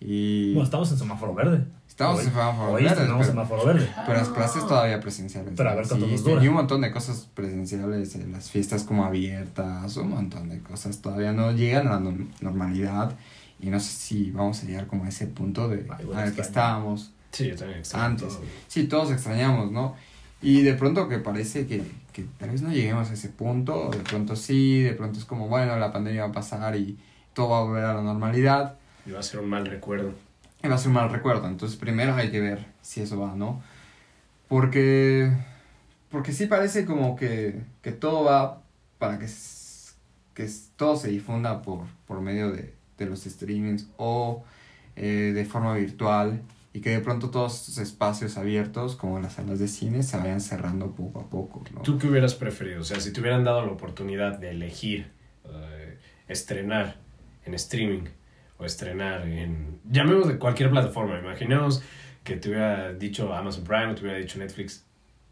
Y
Bueno, estamos en semáforo verde.
estamos
Hoy-
en semáforo
Hoy
verde,
estamos en
pero-
semáforo verde.
Pero las clases todavía presenciales.
Pero a
¿no?
ver cuánto
Sí,
nos
sí,
dura.
Y un montón de cosas presenciales, eh, las fiestas como abiertas, un montón de cosas todavía no llegan a la norm- normalidad. Y no sé si vamos a llegar como a ese punto de
Ay, bueno,
al que
extraño.
estábamos.
Sí, yo también
Antes.
todo.
Sí, todos extrañamos, ¿no? Y de pronto que parece que, que tal vez no lleguemos a ese punto, de pronto sí, de pronto es como, bueno, la pandemia va a pasar y todo va a volver a la normalidad.
Y va a ser un mal recuerdo.
Y va a ser un mal recuerdo. Entonces primero hay que ver si eso va, ¿no? Porque, porque sí parece como que, que todo va para que, que todo se difunda por, por medio de, de los streamings o eh, de forma virtual y que de pronto todos estos espacios abiertos, como las salas de cine, se vayan cerrando poco a poco. ¿no?
¿Tú qué hubieras preferido? O sea, si te hubieran dado la oportunidad de elegir eh, estrenar en streaming o estrenar en, llamemos de cualquier plataforma, imaginemos que te hubiera dicho Amazon Prime o te hubiera dicho Netflix,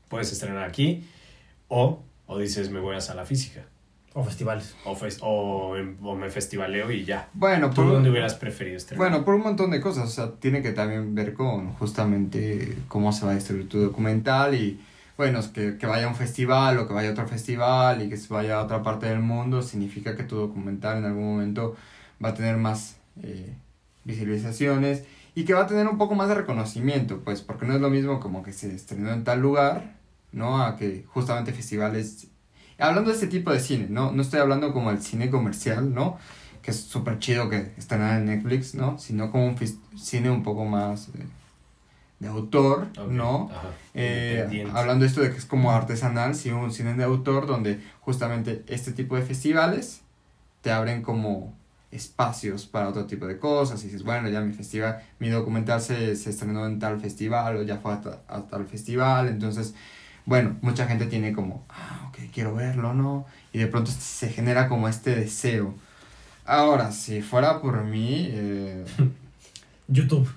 puedes estrenar aquí o, o dices me voy a sala física
O festivales.
o, fes- o, me festivaleo y ya.
Bueno,
¿Tú
por,
dónde hubieras preferido estrenar?
bueno, por un montón de cosas. O sea, tiene que también ver con justamente cómo se va a distribuir tu documental y, bueno, es que, que vaya a un festival o que vaya a otro festival y que se vaya a otra parte del mundo significa que tu documental en algún momento va a tener más eh, visualizaciones y que va a tener un poco más de reconocimiento, pues, porque no es lo mismo como que se estrenó en tal lugar, ¿no? A que justamente festivales... Hablando de este tipo de cine, ¿no? No estoy hablando como el cine comercial, ¿no? Que es súper chido que está en Netflix, ¿no? Sino como un cine un poco más eh, de autor, ¿no?
ajá,
Eh, hablando de esto de que es como artesanal, sí, un cine de autor donde justamente este tipo de festivales te abren como espacios para otro tipo de cosas y dices, bueno, ya mi festival, mi documental se, se estrenó en tal festival o ya fue a, ta- a tal festival, entonces, bueno, mucha gente tiene como, ah, ok, quiero verlo, ¿no? Y de pronto se genera como este deseo. Ahora, si fuera por mí, eh, (laughs) (laughs)
YouTube.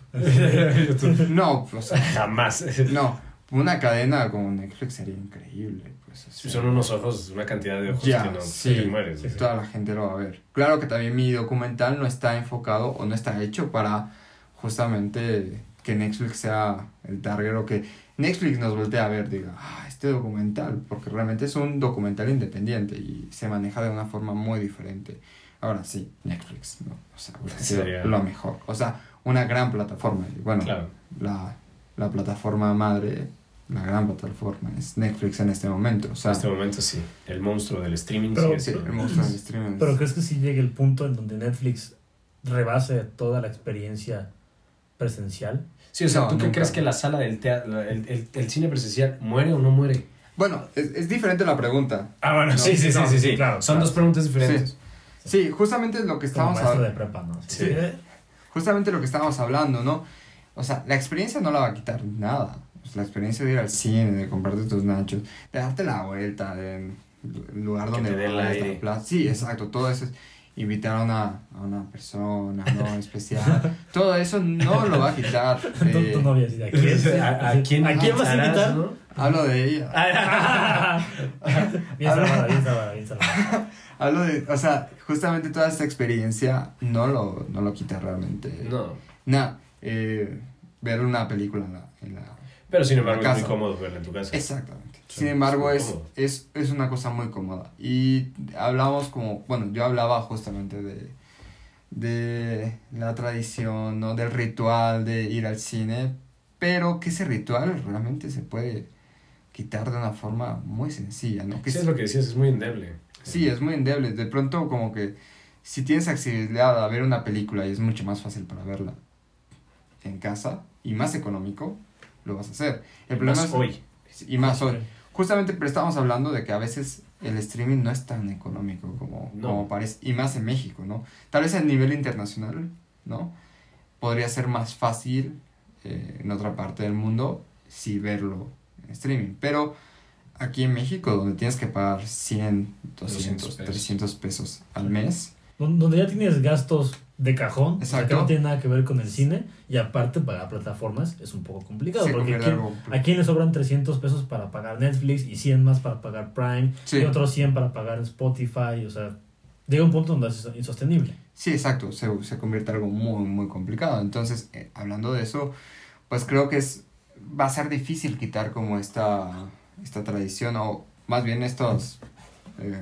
no, o sea,
Jamás.
no, una cadena como Netflix sería increíble, pues. o sea,
Son unos ojos, una cantidad de ojos
Ya,
que no
sí.
te mueres.
Sí, sí.
toda la gente lo va a ver. Claro que también mi documental no está enfocado o no está hecho para justamente que Netflix sea el target o que Netflix nos voltee a ver, diga, ah, este documental, porque realmente es un documental independiente y se maneja de una forma muy diferente. Ahora sí, Netflix, ¿no? O sea, sido
Sería-
lo mejor. O sea, una gran plataforma. Y bueno,
Claro.
la, la plataforma madre, la gran plataforma es Netflix en este momento. O sea,
En este momento sí. El monstruo del streaming
Pero-
sí, el monstruo del streaming.
Pero ¿crees que sí llegue el punto en donde Netflix rebase toda la experiencia presencial?
Sí, o sea,
No,
¿tú qué
nunca.
crees que la sala del teatro, el, el, el cine presencial muere o no muere?
Bueno, es, es diferente la pregunta.
Ah, bueno,
No,
sí, sí, sí,
no,
sí, sí.
claro,
Son
claro.
dos preguntas diferentes.
Sí, justamente lo que estábamos
maestro
hab-
de prepa, ¿no?
Sí.
justamente lo que estábamos hablando, ¿no? O sea, la experiencia no la va a quitar nada. Sea, la experiencia de ir al cine, de comprarte tus nachos, de darte la vuelta, de el lugar
Que
donde
te
la plaza. Sí, exacto, todo eso es invitar a una, a una persona no (laughs) especial. todo eso no lo va a quitar. Eh,
tu novia ¿a quién,
¿A, a quién,
¿A quién vas a invitar?
no?
hablo de ella. (laughs)
bien salvada, bien salvada, bien (laughs) salvada.
Hablo de, o sea, justamente toda esta experiencia no lo, no lo quita realmente.
No.
Nah, eh, ver una película en la, en la...
Pero sin embargo es muy cómodo verla en tu casa.
Exactamente. Sin embargo,
es
es, es, una cosa muy cómoda. Y hablamos como, bueno, yo hablaba justamente de, de la tradición, ¿no? Del ritual de ir al cine, pero que ese ritual realmente se puede quitar de una forma muy sencilla, ¿no? Que
Sí, es lo que decías, es muy endeble.
Sí, es muy endeble. De pronto, como que si tienes accesibilidad a ver una película y es mucho más fácil para verla en casa y más económico, lo vas a hacer. El problema
Más
es,
hoy.
Y más hoy. Justamente, pero estamos hablando de que a veces el streaming no es tan económico como,
No.
como parece. Y más en México, ¿no? Tal vez a nivel internacional, ¿no? Podría ser más fácil eh, en otra parte del mundo si verlo en streaming. Pero aquí en México, donde tienes que pagar 100, 200,
200 pesos.
300 pesos al mes,
Donde ya tienes gastos de cajón, o sea, que no tiene nada que ver con el cine, y aparte pagar plataformas es un poco complicado, porque
convierte
¿quién-
algo-
¿a quién le sobran 300 pesos para pagar Netflix y 100 más para pagar Prime
Sí.
y otros 100 para pagar Spotify? O sea, llega un punto donde es insostenible.
Sí, exacto, se, se convierte en algo muy, muy complicado. Entonces, eh, hablando de eso, pues creo que es va a ser difícil quitar como esta, esta tradición o más bien estos, eh,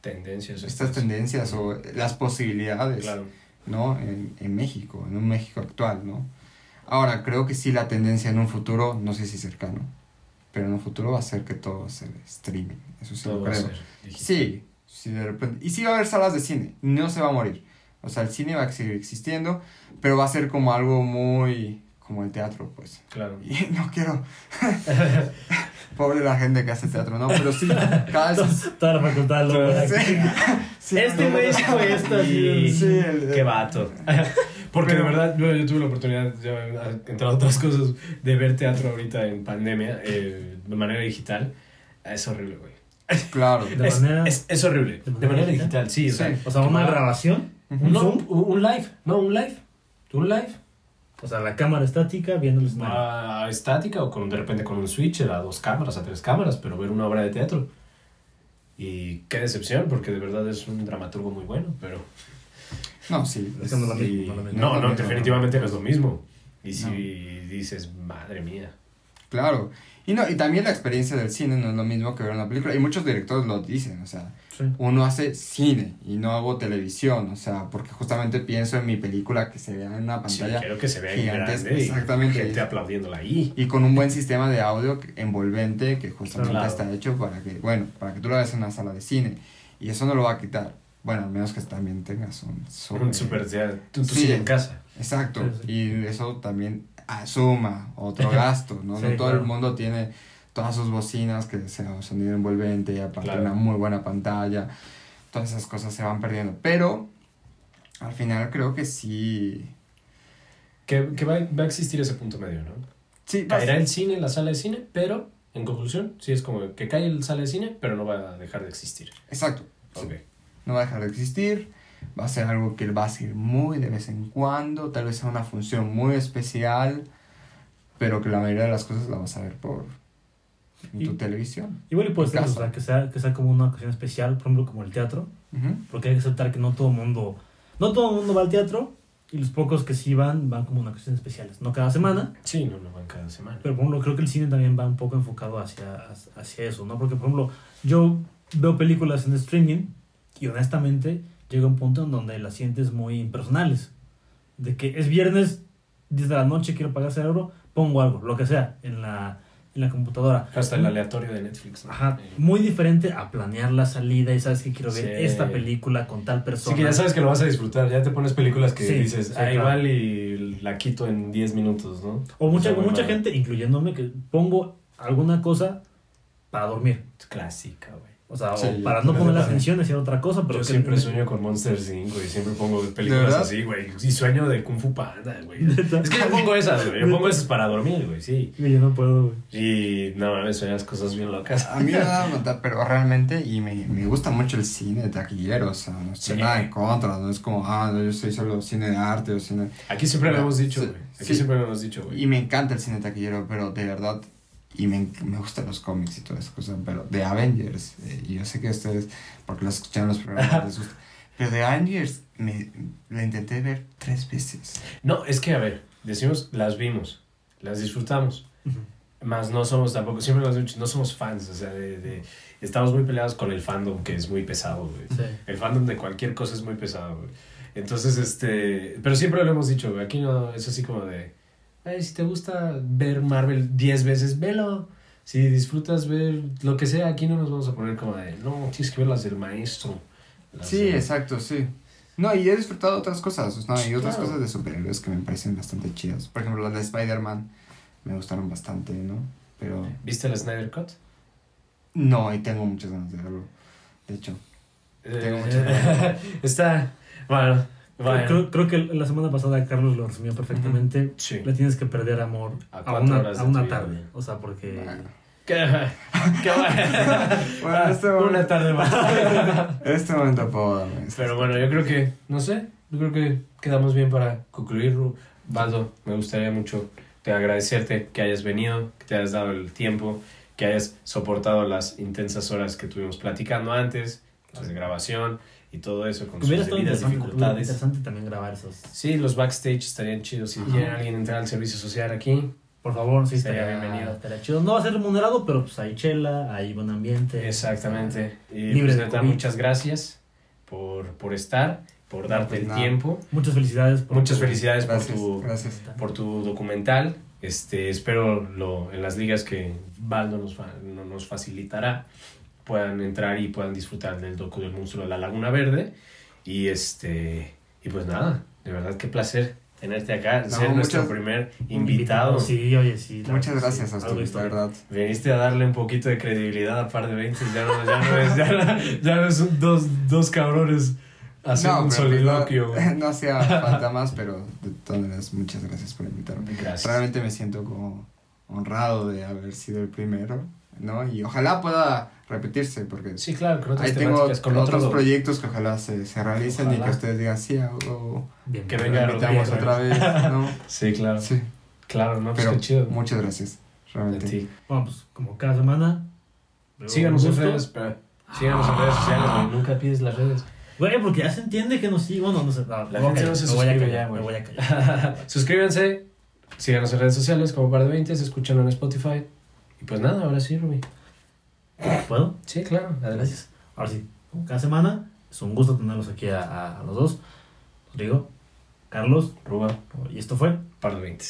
Tendencias.
estas tendencias o las posibilidades,
Claro.
¿no? En, en México, en un México actual, ¿no? Ahora, creo que sí la tendencia en un futuro, no sé si cercano, pero en un futuro va a ser que todo sea streaming, eso sí
Todo
lo creo. Sí, sí, de repente. Y sí va a haber salas de cine, no se va a morir. O sea, el cine va a seguir existiendo, pero va a ser como algo muy. Como el teatro, pues.
Claro.
Y (laughs) no quiero. (laughs) Pobre la gente que hace teatro, ¿no, pero sí, cada vez.
Toda la facultad lo
Sí, sí,
Este güey
no,
dijo esto, así.
Sí, el-
Qué vato. Porque
Pero-
de verdad, yo, yo tuve la oportunidad, ya, entre otras cosas, de ver teatro ahorita en pandemia, eh, de manera digital. Es horrible, güey.
Claro.
De
Es,
manera-
es, es horrible.
de
De
manera
manera,
digital.
digital, sí. O sea,
Sí.
O sea, una grabación, un
no,
zoom,
un, un live. No, un live. Un live.
O sea, la cámara estática viendo el escenario.
Ah, estática o con, de repente con un switch a dos cámaras, a tres cámaras, pero ver una obra de teatro. Y qué decepción, porque de verdad es un dramaturgo muy bueno, pero...
No, sí.
Es no es lo
Sí,
mismo, no es lo mismo.
no,
No
no, definitivamente no es lo mismo. Y si
No.
dices, madre mía.
Claro. Y, no, y también la experiencia del cine no es lo mismo que ver una película. Y muchos directores lo dicen, o sea,
Sí.
uno hace cine y no hago televisión, o sea, porque justamente pienso en mi película que se vea en una
Sí,
pantalla
quiero que se vea grande y
exactamente.
gente aplaudiéndola ahí.
y con un buen sistema de audio envolvente que justamente
Claro.
está hecho para que, bueno, para que tú lo veas en una sala de cine. Y eso no lo va a quitar. Bueno, al menos que también tengas un super...
Un super, tu
Sí.
en casa.
Exacto.
Sí, sí.
Y eso también asuma otro gasto, ¿no?
Sí,
no todo
claro.
el mundo tiene todas sus bocinas que sea sonido envolvente y aparte
Claro.
una muy buena pantalla. Todas esas cosas se van perdiendo. Pero al final creo que sí.
Que, que va, va a existir ese punto medio, ¿no?
Sí,
Caerá el cine en la sala de cine, pero, en conclusión, sí es como que cae el sala de cine, pero no va a dejar de existir.
Exacto. sí.
Ok.
No va a dejar de existir. Va a ser algo que va a ser muy de vez en cuando. Tal vez sea una función muy especial. Pero que la mayoría de las cosas la vas a ver por en tu
Y-
televisión.
Igual y puede ser, o sea, que sea, que sea como una ocasión especial, por ejemplo, como el teatro,
Ujú.
porque hay que aceptar que no todo el mundo, no todo el mundo va al teatro, y los pocos que sí van, van como una ocasión especiales, no cada semana,
Sí, no, no van cada semana.
pero por ejemplo, creo que el cine también va un poco enfocado hacia, hacia eso, ¿no? Porque, por ejemplo, yo veo películas en streaming, y honestamente llega un punto en donde las sientes muy impersonales, de que es viernes, 10 de la noche, quiero pagar ese euro, pongo algo, lo que sea, en la, en la computadora.
Hasta el aleatorio de Netflix. ¿no?
Ajá, muy diferente a planear la salida y sabes que quiero ver
Sí.
esta película con tal persona.
Sí, que ya sabes que lo vas a disfrutar. Ya te pones películas que
Sí,
dices,
sí,
ah,
claro.
y la quito en 10 minutos, ¿no?
O mucha,
Está muy
mucha
mal.
gente, incluyéndome, que pongo alguna cosa para dormir.
Clásica, güey.
O sea,
Sí,
o para no
me
poner la atención, hacer otra cosa, pero
Yo
que-
siempre sueño con Monster 5 y siempre pongo
¿De
películas así, güey. Y sueño de Kung Fu Panda, güey. (laughs) Es que yo pongo esas, güey. Yo pongo esas para dormir, güey, sí.
Yo no puedo, güey.
Y no mames, sueñas cosas bien locas.
A mí me da (laughs) notar, pero realmente, y me, me gusta mucho el cine taquillero, o sea, no estoy
Sí.
nada en contra, no es como, ah, no, yo soy solo cine de arte o cine...
Aquí siempre lo hemos dicho, güey. Aquí
sí.
siempre lo hemos dicho, güey.
Y me encanta el cine taquillero, pero de verdad, y me, me gustan los cómics y todas esas cosas, pero de Avengers, eh, y yo sé que a ustedes, porque los escuchan los programas, (laughs) les gusta, pero de Avengers me, la intenté ver tres veces.
No, es que, a ver, decimos, las vimos, las disfrutamos. Más no somos tampoco, siempre lo hemos dicho, no somos fans, o sea, de, de- estamos muy peleados con el fandom, que es muy pesado, güey.
Sí.
El fandom de cualquier cosa es muy pesado, güey. Entonces, este, pero siempre lo hemos dicho, güey, aquí no, es así como de, "Ay, si te gusta ver Marvel 10 veces, velo. Si disfrutas ver lo que sea, aquí no nos vamos a poner como de, no, tienes que ver las del maestro. Las
Sí,
de-
exacto, sí. No, y he disfrutado otras cosas, ¿no? y otras
Claro.
cosas de superhéroes que me parecen bastante chidas. Por ejemplo, las de Spider-Man me gustaron bastante, ¿no? Pero
¿Viste la Snyder Cut?
no, y tengo muchas ganas de verlo. De hecho, Tengo
Eh,
muchas (laughs)
está, bueno, bueno.
Creo, creo que la semana pasada Carlos lo resumió perfectamente.
Sí.
Le tienes que perder amor
A
a, una, a una
tu vida.
tarde. O sea, porque... (laughs) (laughs)
bueno,
Qué, qué bueno.
Este momento-
Una tarde más. (laughs)
este momento puedo.
Pero bueno, yo creo que, no sé, yo creo que quedamos bien para concluir. Ru. Baldo, me gustaría mucho te agradecerte que hayas venido, que te hayas dado el tiempo, que hayas soportado las intensas horas que tuvimos platicando antes, las de grabación y todo eso con sus
Hubiera estado
debidas dificultades.
interesante también grabar esos.
Sí, los backstage estarían chidos. Si
Ajá.
quiere alguien entrar al servicio social aquí,
Por favor, sí,
Estaría
estaría,
bienvenido.
Estaría chido. No va a ser remunerado, pero pues hay chela, hay buen ambiente.
exactamente. Y
Libre
pues,
de
neta, muchas gracias por, por estar, por darte
pues
el
nada.
tiempo.
Muchas felicidades. por
Muchas
tu-
felicidades por
Gracias,
tu,
gracias.
por tu documental. Este, espero lo, en las ligas que Baldo nos, fa- no- nos facilitará puedan entrar y puedan disfrutar del docu del monstruo de la Laguna Verde. Y este y pues nada, de verdad qué placer tenerte acá,
No,
ser nuestro
muchas-
primer invitado.
Sí, oye, sí.
Muchas
verdad,
gracias
sí.
a
Algo
ustedes, la verdad.
Viniste a darle un poquito de credibilidad a par de 20, ya no, ya no es, ya no, ya no es un- dos, dos cabrones Hacer un
pero
soliloquio, (laughs)
No, no hacía falta más, pero de todas maneras, muchas gracias por invitarme.
Gracias.
Realmente me siento como honrado de haber sido el primero, ¿no? Y ojalá pueda repetirse, porque
Sí, claro, con otras
ahí tengo
con
otros
otro-
proyectos que ojalá se, se realicen y
Ojalá.
que ustedes digan, sí, o
Bien,
Que
bien.
venga
lo invitamos
Rodrigo,
otra vez, ¿no? (laughs)
Sí, claro.
Sí,
Claro, no, pues
pero
chido.
muchas gracias, realmente.
ti.
Bueno, pues como cada semana.
Síganos en redes, pero síganos en redes sociales, güey. Nunca pides las redes.
Güey, porque ya se entiende que nos sigue. Bueno, no sé. No, me voy a
gente
callar,
no se
me voy a
suscribe
callar,
ya, güey.
Me voy a callar. (laughs)
Suscríbanse, síganos en redes sociales como par de 20, escúchanlo en Spotify. Y pues nada, ahora sí, Rubí.
¿Puedo?
Sí, claro, adelante.
Gracias. Ahora sí, como cada semana, es un gusto tenerlos aquí a, a- a los dos. Rodrigo, Carlos,
Ruba,
y esto fue
par de 20.